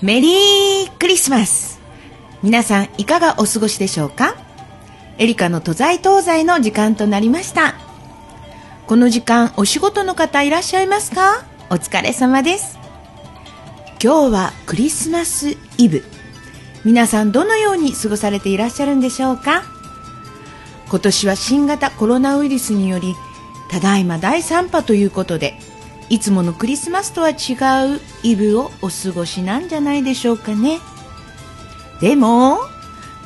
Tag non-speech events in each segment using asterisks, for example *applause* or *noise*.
メリークリスマス皆さんいかがお過ごしでしょうか?エリカの都在東西の時間となりました。この時間お仕事の方いらっしゃいますか？お疲れ様です。今日はクリスマスイブ。皆さんどのように過ごされていらっしゃるんでしょうか？今年は新型コロナウイルスによりただいま第3波ということでいつものクリスマスとは違うイブをお過ごしなんじゃないでしょうかね。でも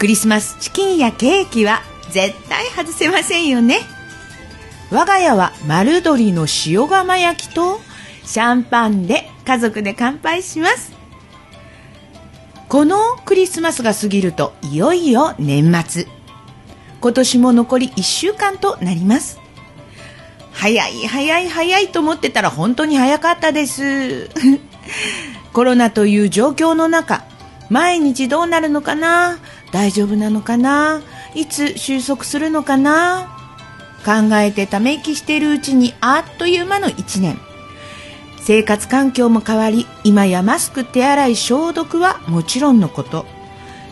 クリスマスチキンやケーキは絶対外せませんよね。我が家は丸鶏の塩釜焼きとシャンパンで家族で乾杯します。このクリスマスが過ぎるといよいよ年末。今年も残り1週間となります。早い早い早いと思ってたら本当に早かったです。*laughs* コロナという状況の中毎日どうなるのかな？大丈夫なのかな？いつ収束するのかな？考えてため息しているうちにあっという間の1年。生活環境も変わり今やマスク手洗い消毒はもちろんのこと。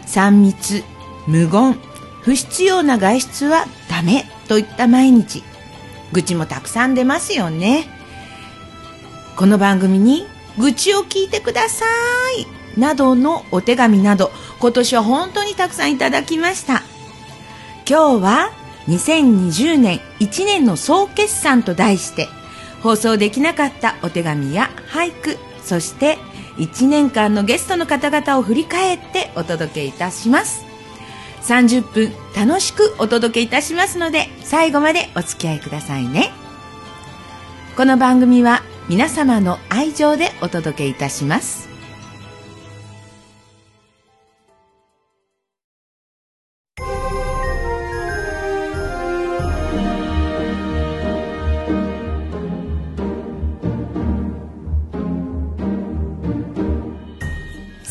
3密無言不必要な外出はダメといった毎日。愚痴もたくさん出ますよね。この番組に愚痴を聞いてください。などのお手紙など今年は本当にたくさんいただきました。今日は2020年1年の総決算と題して放送できなかったお手紙や俳句そして1年間のゲストの方々を振り返ってお届けいたします。30分楽しくお届けいたしますので最後までお付き合いくださいね。この番組は皆様の愛情でお届けいたします。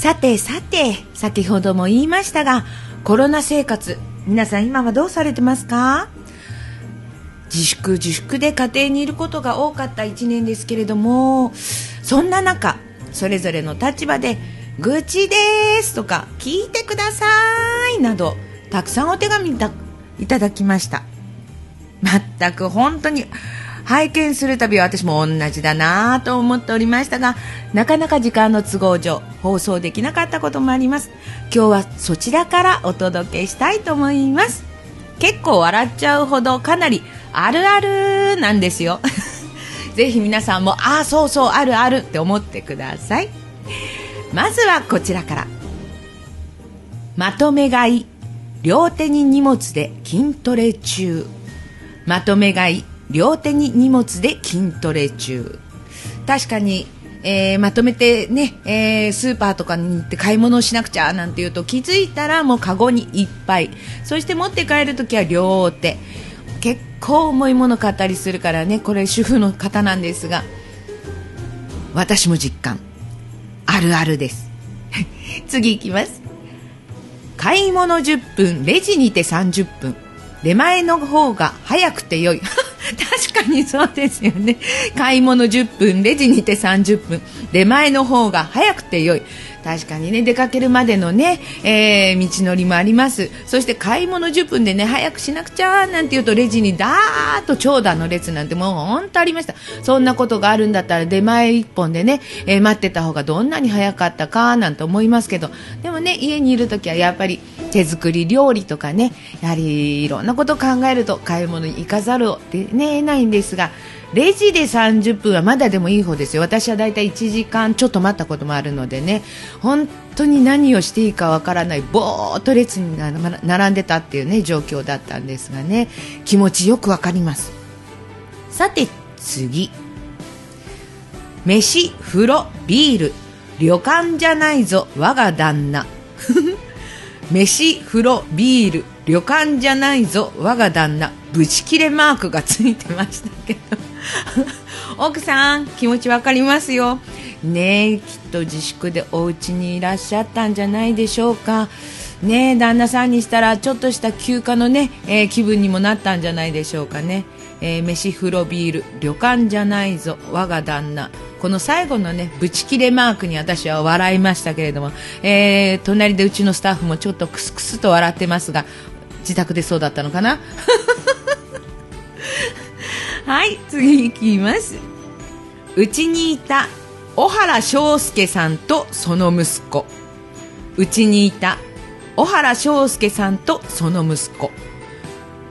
さてさて先ほども言いましたがコロナ生活皆さん今はどうされてますか？自粛自粛で家庭にいることが多かった1年ですけれどもそんな中それぞれの立場で「愚痴です」とか「聞いてください」などたくさんお手紙いただきました。全く本当に拝見するたびは私も同じだなぁと思っておりましたがなかなか時間の都合上放送できなかったこともあります。今日はそちらからお届けしたいと思います。結構笑っちゃうほどかなりあるあるなんですよ。*laughs* ぜひ皆さんもああそうそうあるあるって思ってください。まずはこちらから。まとめ買い両手に荷物で筋トレ中。まとめ買い両手に荷物で筋トレ中。確かに、えーまとめてね、えースーパーとかに行って買い物をしなくちゃなんていうと気づいたらもうカゴにいっぱい。そして持って帰るときは両手。結構重いもの買ったりするからねこれ主婦の方なんですが私も実感。あるあるです。*laughs* 次いきます。買い物10分レジにて30分。出前の方が早くて良い。*laughs* にそうですよね。買い物10分レジにて30分。出前の方が早くて良い。確かにね出かけるまでのね、えー道のりもあります。そして買い物10分でね早くしなくちゃなんて言うとレジにダーッと長蛇の列なんてもう本当ありました。そんなことがあるんだったら出前1本でね、えー待ってた方がどんなに早かったかなんて思いますけど。でもね家にいる時はやっぱり手作り料理とかねやはりいろんなことを考えると買い物に行かざるを、得ないんですがレジで30分はまだでもいい方ですよ。私はだいたい1時間ちょっと待ったこともあるのでね。本当に何をしていいかわからないぼーっと列にな並んでたっていうね状況だったんですがね。気持ちよくわかります。さて次。飯風呂ビール。旅館じゃないぞ我が旦那。*laughs* 飯風呂ビール。旅館じゃないぞ我が旦那。ブチ切れマークがついてましたけど。*laughs* 奥さん気持ちわかりますよ。ねえきっと自粛でお家にいらっしゃったんじゃないでしょうか。ねえ旦那さんにしたらちょっとした休暇のね、えー気分にもなったんじゃないでしょうかね、えー飯風呂ビール旅館じゃないぞ我が旦那。この最後のねブチ切れマークに私は笑いましたけれども、えー隣でうちのスタッフもちょっとクスクスと笑ってますが自宅でそうだったのかな？*laughs* はい次いきます。うちにいた小原章介さんとその息子。うちにいた小原章介さんとその息子。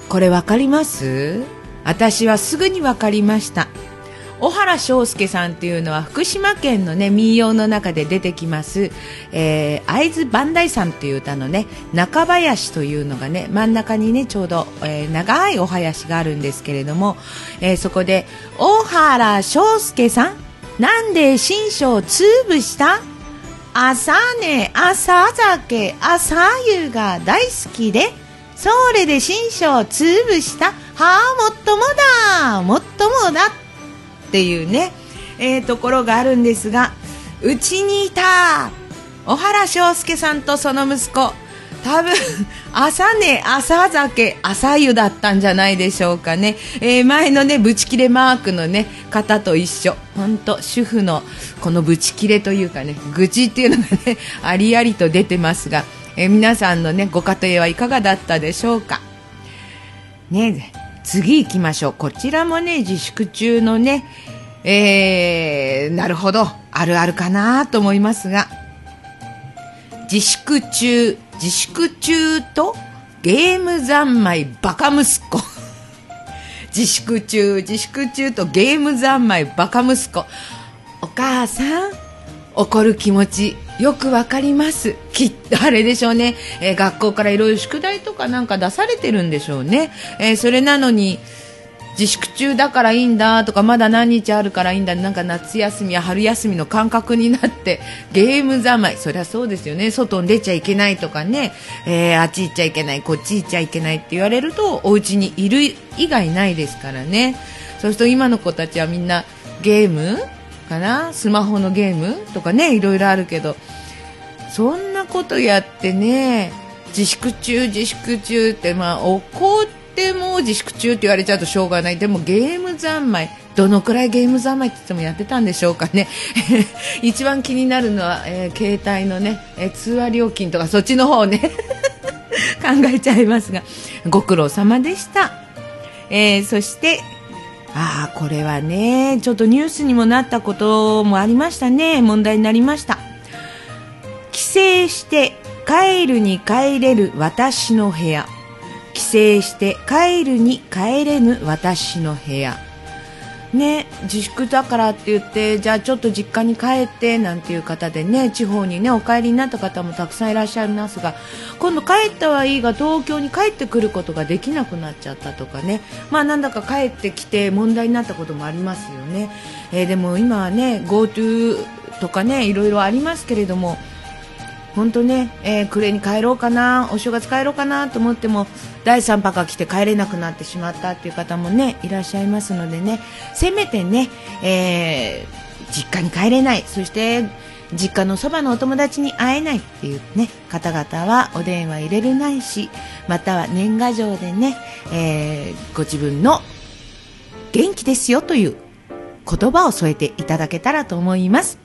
これわかります？私はすぐにわかりました。小原章介さんっていうのは福島県のね民謡の中で出てきます、えー、会津磐梯山っていう歌のね中林というのがね真ん中にねちょうど、えー長いお囃子があるんですけれども、えーそこで小原章介さんなんで新章つぶした？朝ね朝酒朝湯が大好きでそれで新章つぶした？はあもっともだもっともだっていうね、えーところがあるんですがうちにいた小原章介さんとその息子多分 *laughs* 朝ね朝酒朝湯だったんじゃないでしょうかね、えー前のねブチ切れマークのね方と一緒。本当主婦のこのブチ切れというかね愚痴っていうのがねありありと出てますが、えー皆さんのねご家庭はいかがだったでしょうか。ね次行きましょう。こちらもね自粛中のねえー、なるほど。あるあるかなと思いますが。自粛中自粛中とゲーム三昧バカ息子。*laughs* 自粛中自粛中とゲーム三昧バカ息子。お母さん怒る気持ちよくわかります。きっとあれでしょうね、えー学校からいろいろ宿題とかなんか出されてるんでしょうね、えーそれなのに自粛中だからいいんだとかまだ何日あるからいいんだなんか夏休みや春休みの感覚になってゲーム三昧。そりゃそうですよね。外に出ちゃいけないとかね、えーあっち行っちゃいけないこっち行っちゃいけないって言われるとお家にいる以外ないですからね。そうすると今の子たちはみんなゲームかな？スマホのゲームとかねいろいろあるけど。そんなことやってね自粛中自粛中ってまあ怒っても自粛中って言われちゃうとしょうがない。でもゲーム三昧。どのくらいゲーム三昧って言ってもやってたんでしょうかね。*laughs* 一番気になるのは、えー携帯のね、えー通話料金とかそっちの方ね。*laughs* 考えちゃいますが。ご苦労様でした、えーそしてああこれはねちょっとニュースにもなったこともありましたね。問題になりました。帰省して帰るに帰れる私の部屋。帰省して帰るに帰れぬ私の部屋。ね自粛だからって言ってじゃあちょっと実家に帰ってなんていう方でね地方にねお帰りになった方もたくさんいらっしゃいますが今度帰ったはいいが東京に帰ってくることができなくなっちゃったとかね。まあなんだか帰ってきて問題になったこともありますよね、えーでも今はね GoTo とかねいろいろありますけれども本当ね、えー暮れに帰ろうかなお正月帰ろうかなと思っても第3波が来て帰れなくなってしまったっていう方もねいらっしゃいますのでねせめてね、えー実家に帰れないそして実家のそばのお友達に会えないっていうね方々はお電話入れるないしまたは年賀状でね、えーご自分の元気ですよという言葉を添えていただけたらと思います。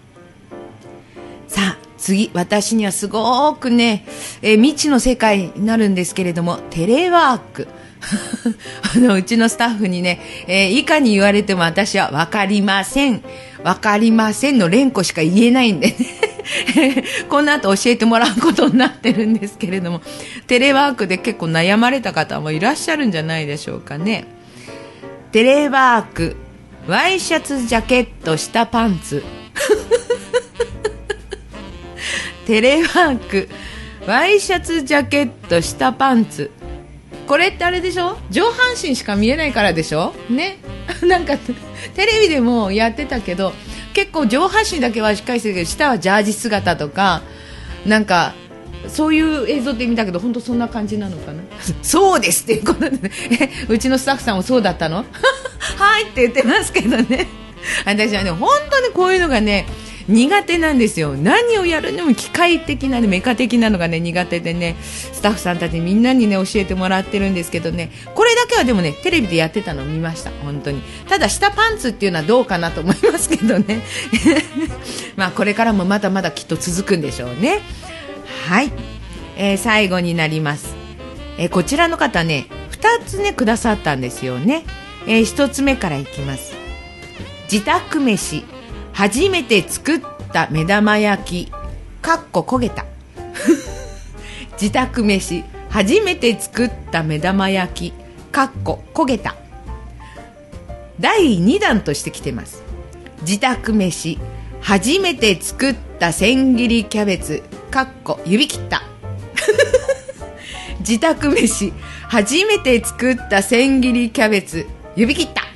さあ、次、私にはすごくね、えー未知の世界になるんですけれども、テレワーク。*laughs* あの、うちのスタッフにね、えー以下に言われても私はわかりません。わかりませんの連呼しか言えないんでね。*laughs* この後教えてもらうことになってるんですけれども、テレワークで結構悩まれた方もいらっしゃるんじゃないでしょうかね。テレワーク、ワイシャツジャケット下パンツ。*laughs* テレワーク。ワイシャツジャケット下パンツ。これってあれでしょ？上半身しか見えないからでしょ？ね？*laughs* なんかテレビでもやってたけど結構上半身だけはしっかりしてるけど下はジャージ姿とかなんかそういう映像って見たけど本当そんな感じなのかな？*laughs* そうですっていうことで、ね、え *laughs* うちのスタッフさんもそうだったの？はいって言ってますけどね。私はね本当にこういうのがね苦手なんですよ。何をやるにも機械的な、ね、メカ的なのがね苦手でねスタッフさんたちみんなにね教えてもらってるんですけどね。これだけはでもねテレビでやってたのを見ました。本当に。ただ下パンツっていうのはどうかなと思いますけどね。*laughs* まあこれからもまだまだきっと続くんでしょうね。はい、えー、最後になります、えー、こちらの方ね2つねくださったんですよね、えー、1つ目からいきます。自宅飯。初めて作った目玉焼き。かっこ焦げた。*laughs* 自宅飯。初めて作った目玉焼き。かっこ焦げた。第2弾としてきてます。自宅飯。初めて作った千切りキャベツ。かっこ指切った。*laughs* 自宅飯。初めて作った千切りキャベツ。指切った。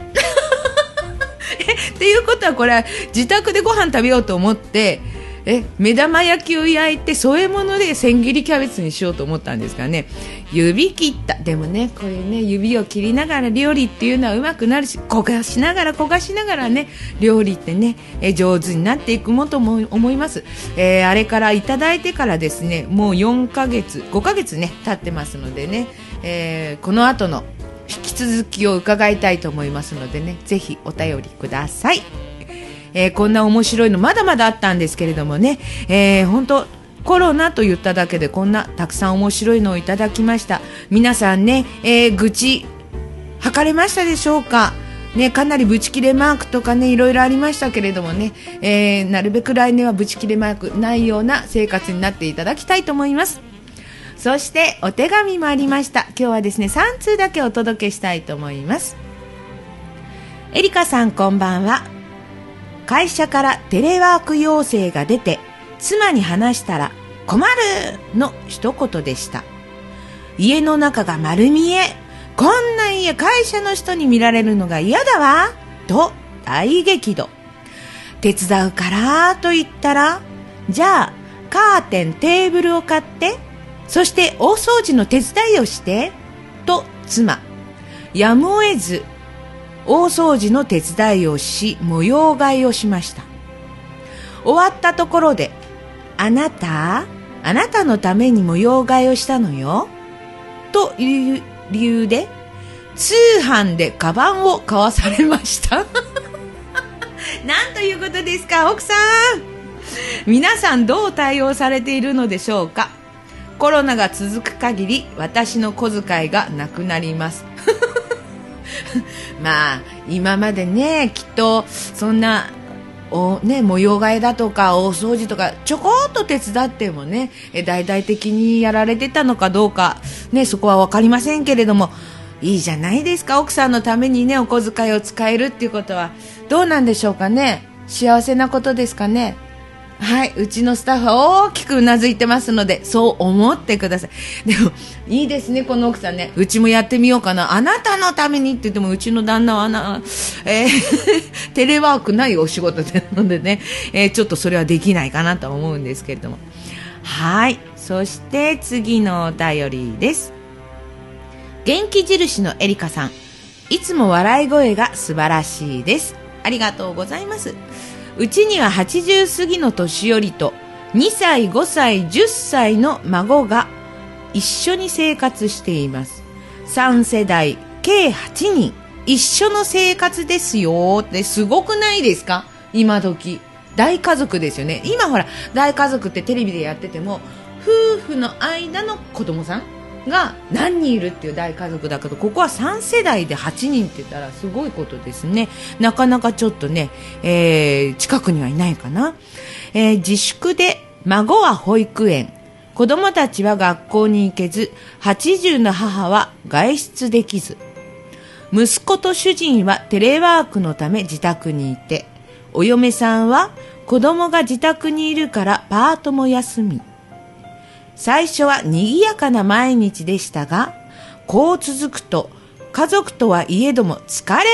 っていうことはこれは自宅でご飯食べようと思ってえ目玉焼きを焼いて添え物で千切りキャベツにしようと思ったんですがね。指切った。でもねこういうね指を切りながら料理っていうのはうまくなるし焦がしながら焦がしながらね料理ってねえ上手になっていくもとも思います、えー、あれからいただいてからですねもう4ヶ月5ヶ月ね経ってますのでね、えー、この後の続きを伺いたいと思いますのでねぜひお便りください、えー、こんな面白いのまだまだあったんですけれどもね、えー、本当コロナと言っただけでこんなたくさん面白いのをいただきました。皆さんね、えー、愚痴測れましたでしょうか？ね、かなりブチ切れマークとかね、いろいろありましたけれどもね、えー、なるべく来年はブチ切れマークないような生活になっていただきたいと思います。そしてお手紙もありました。今日はですね3通だけお届けしたいと思います。エリカさんこんばんは。会社からテレワーク要請が出て妻に話したら困るの一言でした。家の中が丸見え。こんな家会社の人に見られるのが嫌だわ。と大激怒。手伝うからと言ったらじゃあカーテンテーブルを買ってそして大掃除の手伝いをして、と妻。やむを得ず、大掃除の手伝いをし、模様替えをしました。終わったところで、あなた、あなたのために模様替えをしたのよ。という理由で、通販でカバンを買わされました。*laughs* なんということですか、奥さん。皆さんどう対応されているのでしょうかコロナが続く限り私の小遣いがなくなります。*laughs* まあ今までねきっとそんなおね、模様替えだとか大掃除とかちょこっと手伝ってもね大々的にやられてたのかどうか、ね、そこは分かりませんけれどもいいじゃないですか。奥さんのためにねお小遣いを使えるっていうことは。どうなんでしょうかね。幸せなことですかね。はい、うちのスタッフは大きくうなずいてますので、そう思ってください。でも、いいですね、この奥さんね。うちもやってみようかな。あなたのためにって言っても、うちの旦那はな、えー、*laughs* テレワークないお仕事なのでね、えー、ちょっとそれはできないかなと思うんですけれども。はい、そして次のお便りです。元気印のエリカさん。いつも笑い声が素晴らしいです。ありがとうございます。うちには80過ぎの年寄りと2歳、5歳、10歳の孫が一緒に生活しています。3世代、計8人、一緒の生活ですよってすごくないですか？今時。大家族ですよね。今ほら、大家族ってテレビでやってても、夫婦の間の子供さんが何人いるっていう大家族だけどここは3世代で8人って言ったらすごいことですね。なかなかちょっとね、えー、近くにはいないかな、えー、自粛で孫は保育園。子供たちは学校に行けず80の母は外出できず。息子と主人はテレワークのため自宅にいてお嫁さんは子供が自宅にいるからパートも休み。最初は賑やかな毎日でしたが、こう続くと家族とはいえども疲れ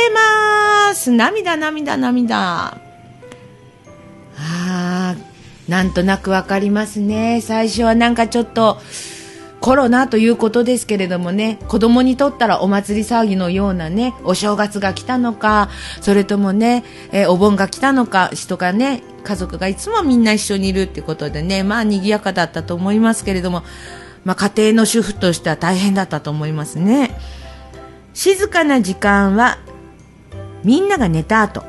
ます。涙涙涙。あなんとなくわかりますね。最初はなんかちょっと、コロナということですけれどもね、子供にとったらお祭り騒ぎのようなね、お正月が来たのか、それともね、えーお盆が来たのか、人がね、家族がいつもみんな一緒にいるっていうことでね、まあ賑やかだったと思いますけれども、まあ家庭の主婦としては大変だったと思いますね。静かな時間は、みんなが寝た後、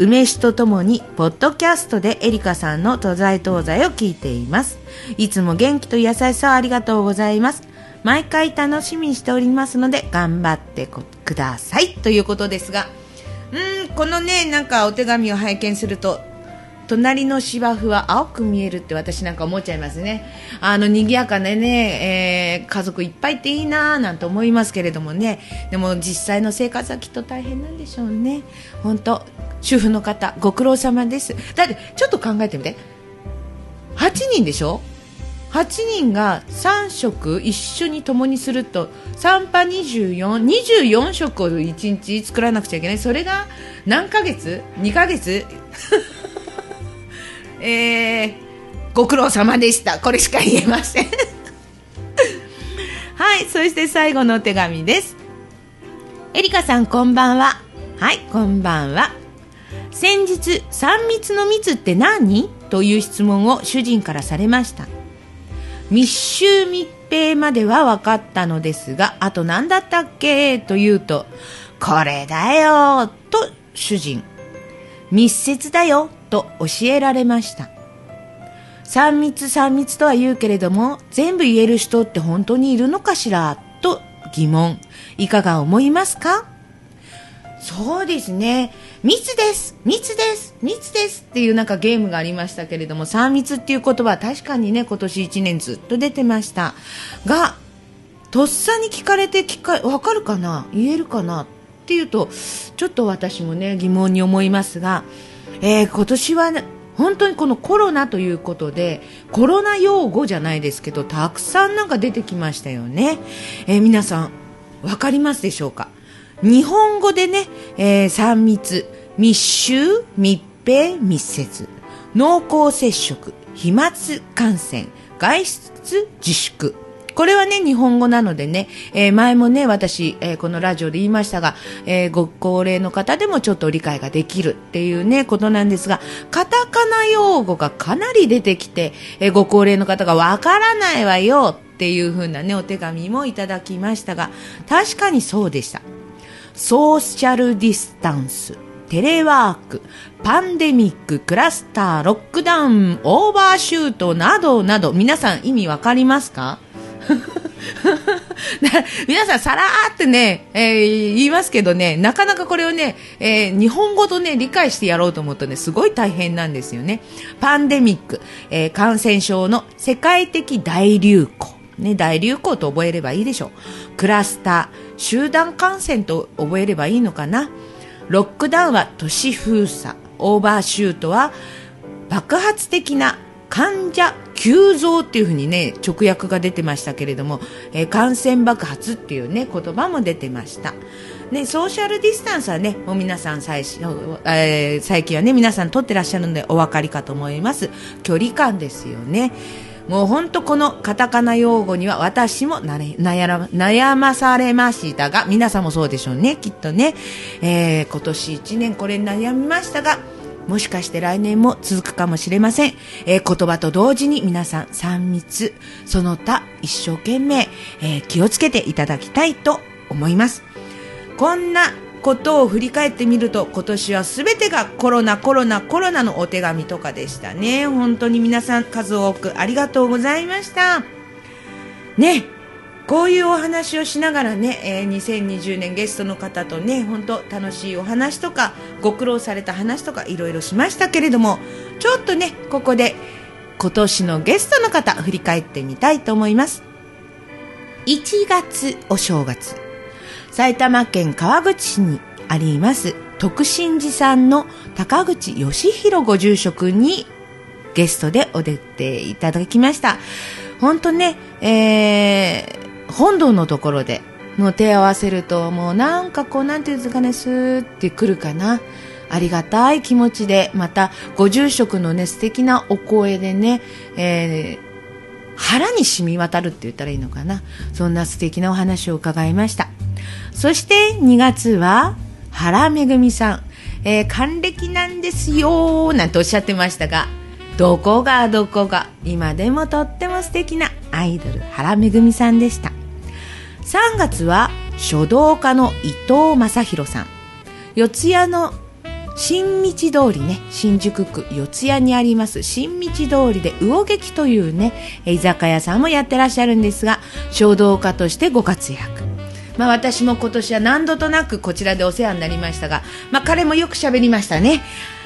梅酒とともに、ポッドキャストでエリカさんの東西東西を聞いています。いつも元気と優しさをありがとうございます。毎回楽しみにしておりますので、頑張ってください。ということですが、うん、このね、なんかお手紙を拝見すると、隣の芝生は青く見えるって私なんか思っちゃいますね。あの、賑やかなね、えー家族いっぱいっていいなぁなんて思いますけれどもね。でも実際の生活はきっと大変なんでしょうね。本当主婦の方、ご苦労様です。だって、ちょっと考えてみて。8人でしょ？8人が3食一緒に共にすると3波24、24食を1日作らなくちゃいけない。それが何ヶ月 ?2 ヶ月？えー、ご苦労様でした。これしか言えません。*laughs* はい、そして最後のお手紙です。エリカさんこんばんは。はい、こんばんは。先日、3密の密って何？という質問を主人からされました。密集密閉までは分かったのですが、あと何だったっけ？と言うと、これだよと主人。密接だよと教えられました。三密三密とは言うけれども、全部言える人って本当にいるのかしら？と疑問。いかが思いますか？そうですね。密です密です密ですっていうなんかゲームがありましたけれども、三密っていう言葉は確かにね、今年1年ずっと出てました。が、とっさに聞かれて聞か、わかるかな？言えるかな？っていうと、ちょっと私もね、疑問に思いますが、えー今年はね、本当にこのコロナということで、コロナ用語じゃないですけど、たくさんなんか出てきましたよね。えー皆さん、わかりますでしょうか？日本語でね、えー3密、密集、密閉、密接、濃厚接触、飛沫感染、外出自粛。これはね、日本語なのでね、えー前もね、私、えーこのラジオで言いましたが、えーご高齢の方でもちょっと理解ができるっていうね、ことなんですが、カタカナ用語がかなり出てきて、えご高齢の方がわからないわよっていう風なね、お手紙もいただきましたが、確かにそうでした。ソーシャルディスタンス、テレワーク、パンデミック、クラスター、ロックダウン、オーバーシュートなどなど、皆さん意味わかりますか？*laughs* 皆さん、さらーってね、えー言いますけどね、なかなかこれをね、えー日本語とね、理解してやろうと思うとね、すごい大変なんですよね。パンデミック、えー感染症の世界的大流行。ね、大流行と覚えればいいでしょう。クラスター、集団感染と覚えればいいのかな。ロックダウンは都市封鎖。オーバーシュートは爆発的な患者急増っていうふうにね、直訳が出てましたけれども、えー感染爆発っていうね、言葉も出てました。ね、ソーシャルディスタンスはね、もう皆さん最、えー最近はね、皆さん取ってらっしゃるのでお分かりかと思います。距離感ですよね。もう本当このカタカナ用語には私もなれ悩ら悩まされましたが、皆さんもそうでしょうね、きっとね。えー今年1年これ悩みましたが、もしかして来年も続くかもしれません。えー言葉と同時に皆さん3密、その他一生懸命、えー気をつけていただきたいと思います。こんなことを振り返ってみると今年は全てがコロナコロナコロナのお手紙とかでしたね本当に皆さん数多くありがとうございましたねこういうお話をしながらね、えー2020年ゲストの方とね本当楽しいお話とかご苦労された話とかいろいろしましたけれどもちょっとねここで今年のゲストの方振り返ってみたいと思います1月お正月埼玉県川口市にあります徳信寺さんの高口義弘ご住職にゲストでお出ていただきました。本当ね、えー、本堂のところでの手を合わせるともうなんかこうなんていうんですかね、スーってくるかな。ありがたい気持ちで、また、ご住職のね、素敵なお声でね、えー腹に染み渡るって言ったらいいのかな。そんな素敵なお話を伺いました。そして2月は、原めぐみさん。えー還暦なんですよなんておっしゃってましたが、どこがどこが、今でもとっても素敵なアイドル、原めぐみさんでした。3月は書道家の伊藤正弘さん四谷の新道通りね新宿区四谷にあります新道通りで魚劇というね居酒屋さんもやってらっしゃるんですが書道家としてご活躍まあ私も今年は何度となくこちらでお世話になりましたが、まあ彼もよく喋りましたね。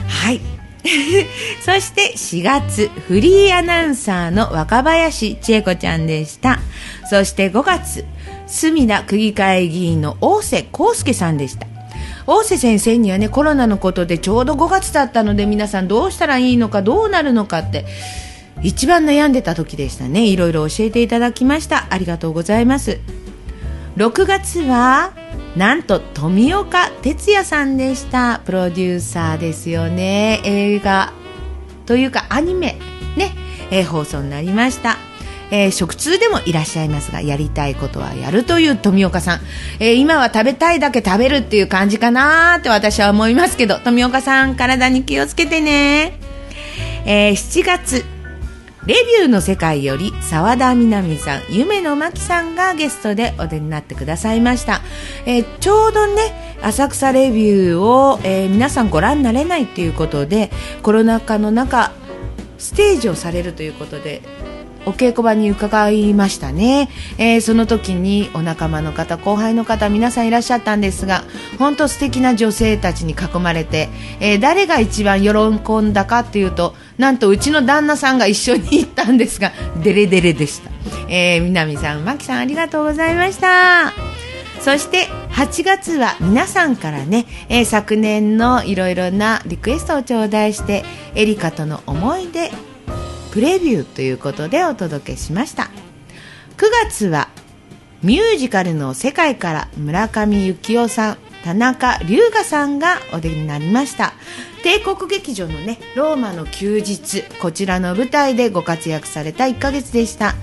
はい。*laughs* そして4月、フリーアナウンサーの若林千恵子ちゃんでした。そして5月、隅田区議会議員の大瀬康介さんでした。大瀬先生にはね、コロナのことでちょうど5月だったので皆さんどうしたらいいのかどうなるのかって、一番悩んでた時でしたね。いろいろ教えていただきました。ありがとうございます。6月はなんと富岡哲也さんでしたプロデューサーですよね映画というかアニメね、えー放送になりました、えー食通でもいらっしゃいますがやりたいことはやるという富岡さん、えー今は食べたいだけ食べるっていう感じかなーって私は思いますけど富岡さん体に気をつけてね、えー7月レビューの世界より沢田みなみさん、夢野真紀さんがゲストでお出になってくださいました。えーちょうどね、浅草レビューを、えー皆さんご覧になれないということで、コロナ禍の中、ステージをされるということで、お稽古場に伺いましたね、えーその時にお仲間の方後輩の方皆さんいらっしゃったんですが本当素敵な女性たちに囲まれて、えー誰が一番喜んだかっていうとなんとうちの旦那さんが一緒に行ったんですがデレデレでした、えー、南さん真紀さんありがとうございました。そして8月は皆さんからね、えー昨年のいろいろなリクエストを頂戴してエリカとの思い出プレビューということでお届けしました。9月はミュージカルの世界から村上幸雄さん田中龍河さんがお出になりました。帝国劇場のねローマの休日こちらの舞台でご活躍された1ヶ月でした、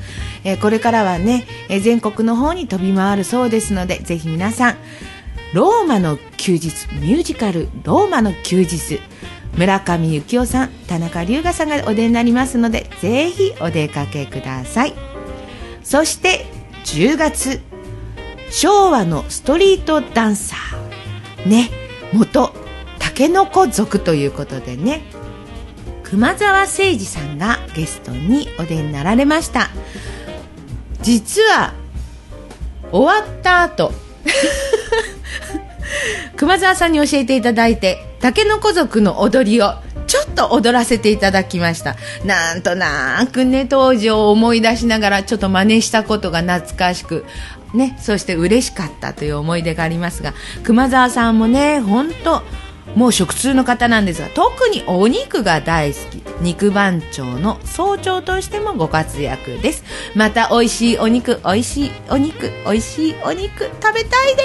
えーこれからはね、えー全国の方に飛び回るそうですのでぜひ皆さんローマの休日ミュージカルローマの休日村上幸雄さん田中龍河さんがお出になりますのでぜひお出かけください。そして10月昭和のストリートダンサー。ね元たけのこ族ということでね熊沢誠二さんがゲストにお出になられました。実は終わった後 *laughs* 熊沢さんに教えていただいてたけのこ族の踊りをちょっと踊らせていただきました。なんとなくね当時を思い出しながらちょっと真似したことが懐かしくねそして嬉しかったという思い出がありますが熊沢さんもね本当もう食通の方なんですが特にお肉が大好き。肉番長の総長としてもご活躍です。また美味しいお肉美味しいお肉美味しいお肉食べたいで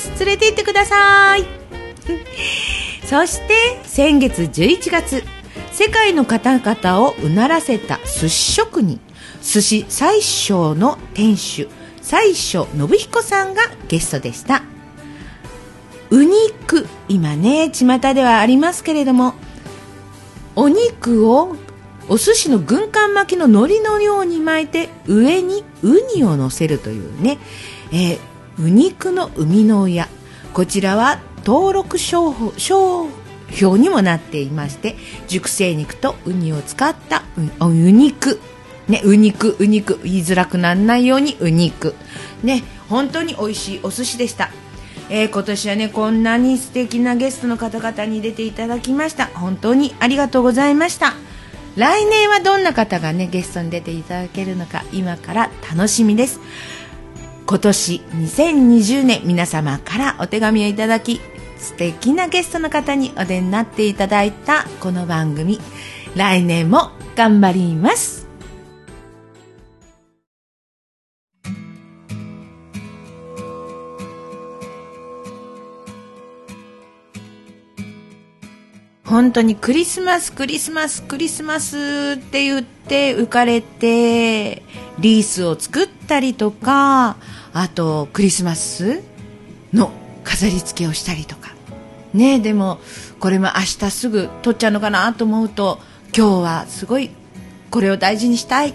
す。連れて行ってください。そして先月11月世界の方々をうならせた寿司職人寿司最小の店主最小信彦さんがゲストでした。ウ肉今ね巷ではありますけれどもお肉をお寿司の軍艦巻きの海苔のように巻いて上にウニを乗せるというね、えー、ウ肉の生みの親。こちらは登録商標にもなっていまして熟成肉とウニを使ったウウ肉ね、ウ肉、ウ肉、言いづらくならないようにウ肉。ね、本当に美味しいお寿司でした。えー今年はね、こんなに素敵なゲストの方々に出ていただきました。本当にありがとうございました。来年はどんな方がね、ゲストに出ていただけるのか、今から楽しみです。今年2020年皆様からお手紙をいただき素敵なゲストの方にお出になっていただいたこの番組。来年も頑張ります。本当にクリスマスクリスマスクリスマスって言って浮かれてリースを作ったりとかあとクリスマスの飾り付けをしたりとか。ねでもこれも明日すぐ取っちゃうのかなと思うと今日はすごいこれを大事にしたい。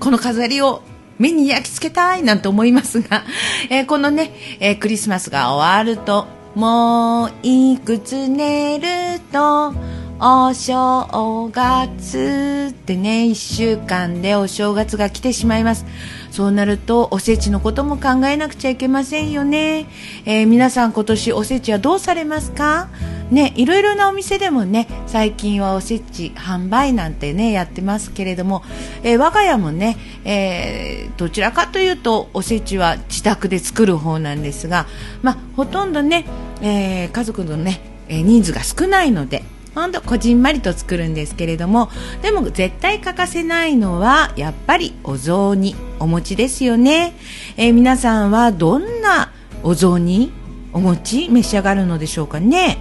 この飾りを目に焼き付けたいなんて思いますが、*laughs* えーこのね、えークリスマスが終わるともういくつ寝るとお正月ってね1週間でお正月が来てしまいます。そうなるとおせちのことも考えなくちゃいけませんよね、えー皆さん今年おせちはどうされますか？ね、いろいろなお店でもね最近はおせち販売なんてねやってますけれども、えー我が家もね、えーどちらかというとおせちは自宅で作る方なんですが、まあ、ほとんどね、えー家族のね、え人数が少ないのでほんとこじんまりと作るんですけれどもでも絶対欠かせないのはやっぱりお雑煮お餅ですよね、えー皆さんはどんなお雑煮お餅召し上がるのでしょうかね。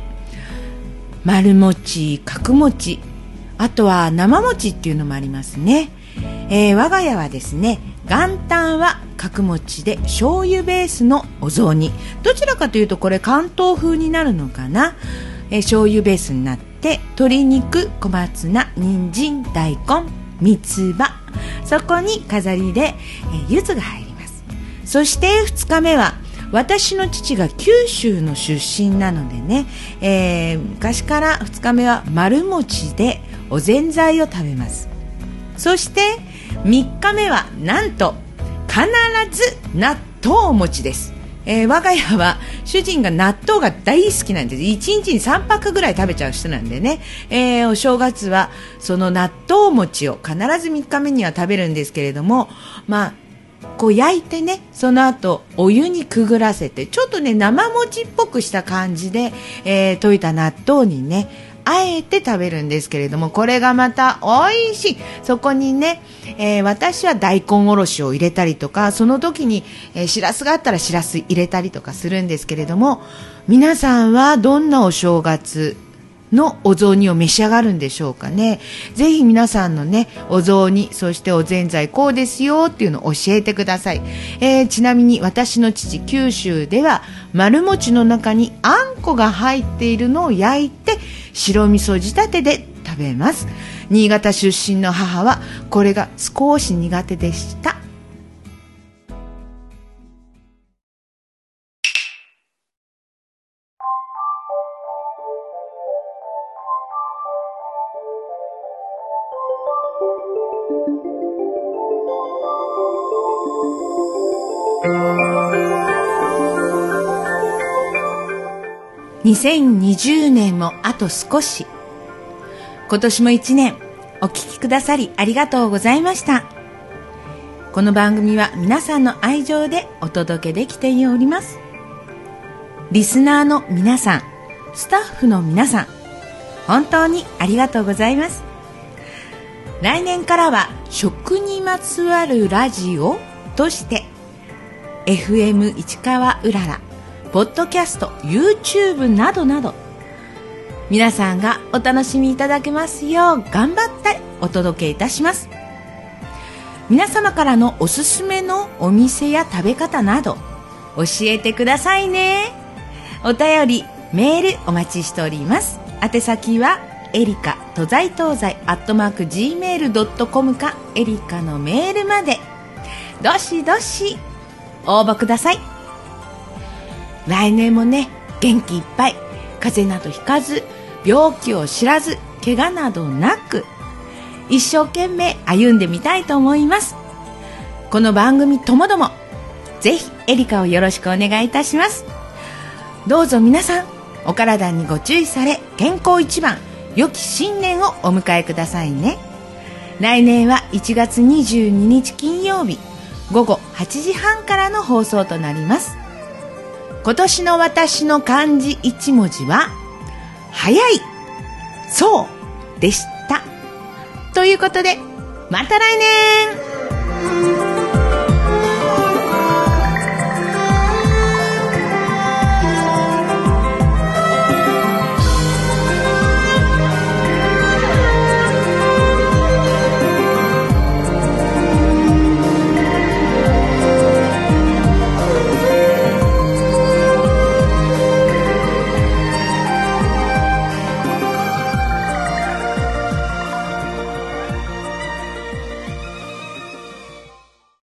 丸餅角餅あとは生餅っていうのもありますね、えー我が家はですね元旦は角餅で醤油ベースのお雑煮。どちらかというとこれ関東風になるのかな、えー醤油ベースになって鶏肉小松菜人参大根三つ葉。そこに飾りで、えー柚子が入ります。そして2日目は私の父が九州の出身なのでね、えー昔から2日目は丸餅でおぜんざいを食べます。そして3日目はなんと必ず納豆餅です、えー我が家は主人が納豆が大好きなんです。1日に3泊ぐらい食べちゃう人なんでね、えーお正月はその納豆餅を必ず3日目には食べるんですけれどもまあこう焼いてねその後お湯にくぐらせてちょっとね生餅っぽくした感じで、えー溶いた納豆にねあえて食べるんですけれどもこれがまた美味しいそこにね、えー私は大根おろしを入れたりとかその時に、えーしらすがあったらしらす入れたりとかするんですけれども皆さんはどんなお正月のお雑煮を召し上がるんでしょうかね。ぜひ皆さんのね、お雑煮、そしておぜんざいこうですよっていうのを教えてください。えーちなみに私の父、九州では丸餅の中にあんこが入っているのを焼いて白味噌仕立てで食べます。新潟出身の母はこれが少し苦手でした。2020年もあと少し。今年も1年お聞きくださりありがとうございました。この番組は皆さんの愛情でお届けできております。リスナーの皆さんスタッフの皆さん本当にありがとうございます。来年からは食にまつわるラジオとして FM 市川うららポッドキャスト YouTube などなど皆さんがお楽しみいただけますよう頑張ってお届けいたします。皆様からのおすすめのお店や食べ方など教えてくださいね。お便りメールお待ちしております。宛先はエリカ東西東西アットマーク Gmail.com かエリカのメールまで。どしどし応募ください。来年もね元気いっぱい。風邪などひかず病気を知らず怪我などなく一生懸命歩んでみたいと思います。この番組ともどもぜひエリカをよろしくお願いいたします。どうぞ皆さんお体にご注意され健康一番良き新年をお迎えくださいね。来年は1月22日金曜日午後8時半からの放送となります。今年の私の漢字1文字は早いそうでした。ということでまた来年。